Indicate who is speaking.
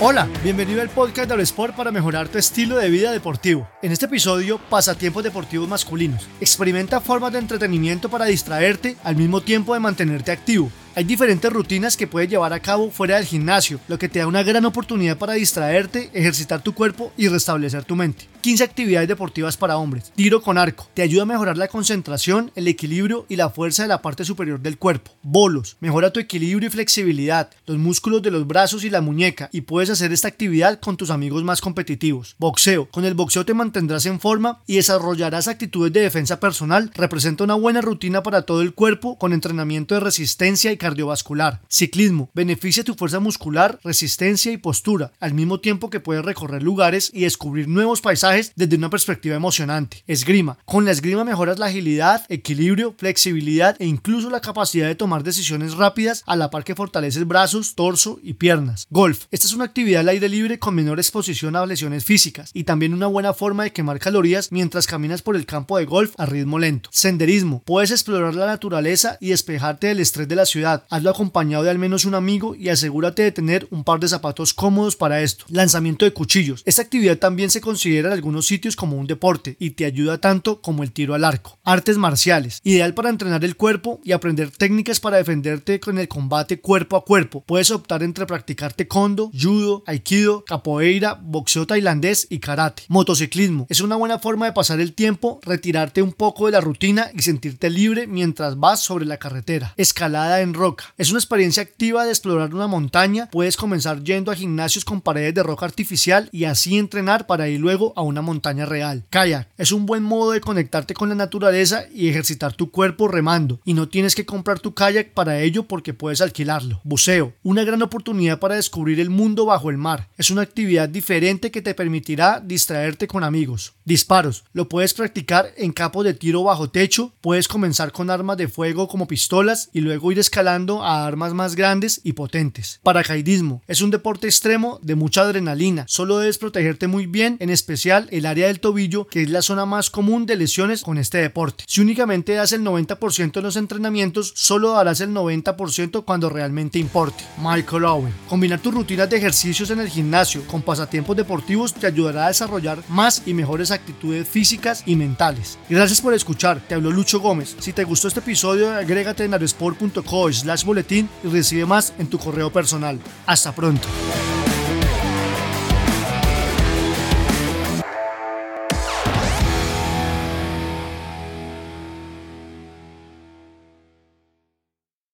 Speaker 1: Hola, bienvenido al podcast de Sport para mejorar tu estilo de vida deportivo. En este episodio, pasatiempos deportivos masculinos. Experimenta formas de entretenimiento para distraerte al mismo tiempo de mantenerte activo. Hay diferentes rutinas que puedes llevar a cabo fuera del gimnasio, lo que te da una gran oportunidad para distraerte, ejercitar tu cuerpo y restablecer tu mente. 15 actividades deportivas para hombres. Tiro con arco. Te ayuda a mejorar la concentración, el equilibrio y la fuerza de la parte superior del cuerpo. Bolos. Mejora tu equilibrio y flexibilidad, los músculos de los brazos y la muñeca y puedes hacer esta actividad con tus amigos más competitivos. Boxeo. Con el boxeo te mantendrás en forma y desarrollarás actitudes de defensa personal. Representa una buena rutina para todo el cuerpo con entrenamiento de resistencia y cardiovascular. Ciclismo. Beneficia tu fuerza muscular, resistencia y postura, al mismo tiempo que puedes recorrer lugares y descubrir nuevos paisajes desde una perspectiva emocionante. Esgrima. Con la esgrima mejoras la agilidad, equilibrio, flexibilidad e incluso la capacidad de tomar decisiones rápidas a la par que fortaleces brazos, torso y piernas. Golf. Esta es una actividad al aire libre con menor exposición a lesiones físicas y también una buena forma de quemar calorías mientras caminas por el campo de golf a ritmo lento. Senderismo. Puedes explorar la naturaleza y despejarte del estrés de la ciudad Hazlo acompañado de al menos un amigo y asegúrate de tener un par de zapatos cómodos para esto. Lanzamiento de cuchillos. Esta actividad también se considera en algunos sitios como un deporte y te ayuda tanto como el tiro al arco. Artes marciales. Ideal para entrenar el cuerpo y aprender técnicas para defenderte con el combate cuerpo a cuerpo. Puedes optar entre practicar taekwondo, judo, aikido, capoeira, boxeo tailandés y karate. Motociclismo. Es una buena forma de pasar el tiempo, retirarte un poco de la rutina y sentirte libre mientras vas sobre la carretera. Escalada en roca. Es una experiencia activa de explorar una montaña. Puedes comenzar yendo a gimnasios con paredes de roca artificial y así entrenar para ir luego a una montaña real. Kayak es un buen modo de conectarte con la naturaleza y ejercitar tu cuerpo remando. Y no tienes que comprar tu kayak para ello porque puedes alquilarlo. Buceo, una gran oportunidad para descubrir el mundo bajo el mar. Es una actividad diferente que te permitirá distraerte con amigos. Disparos, lo puedes practicar en campos de tiro bajo techo. Puedes comenzar con armas de fuego como pistolas y luego ir escalando a armas más grandes y potentes. Paracaidismo es un deporte extremo de mucha adrenalina. Solo debes protegerte muy bien, en especial el área del tobillo, que es la zona más común de lesiones con este deporte. Si únicamente das el 90% en los entrenamientos, solo darás el 90% cuando realmente importe. Michael Owen. Combinar tus rutinas de ejercicios en el gimnasio con pasatiempos deportivos te ayudará a desarrollar más y mejores actitudes físicas y mentales. Gracias por escuchar. Te habló Lucho Gómez. Si te gustó este episodio, agrégate en aerosport.co slash boletín y recibe más en tu correo personal. Hasta pronto.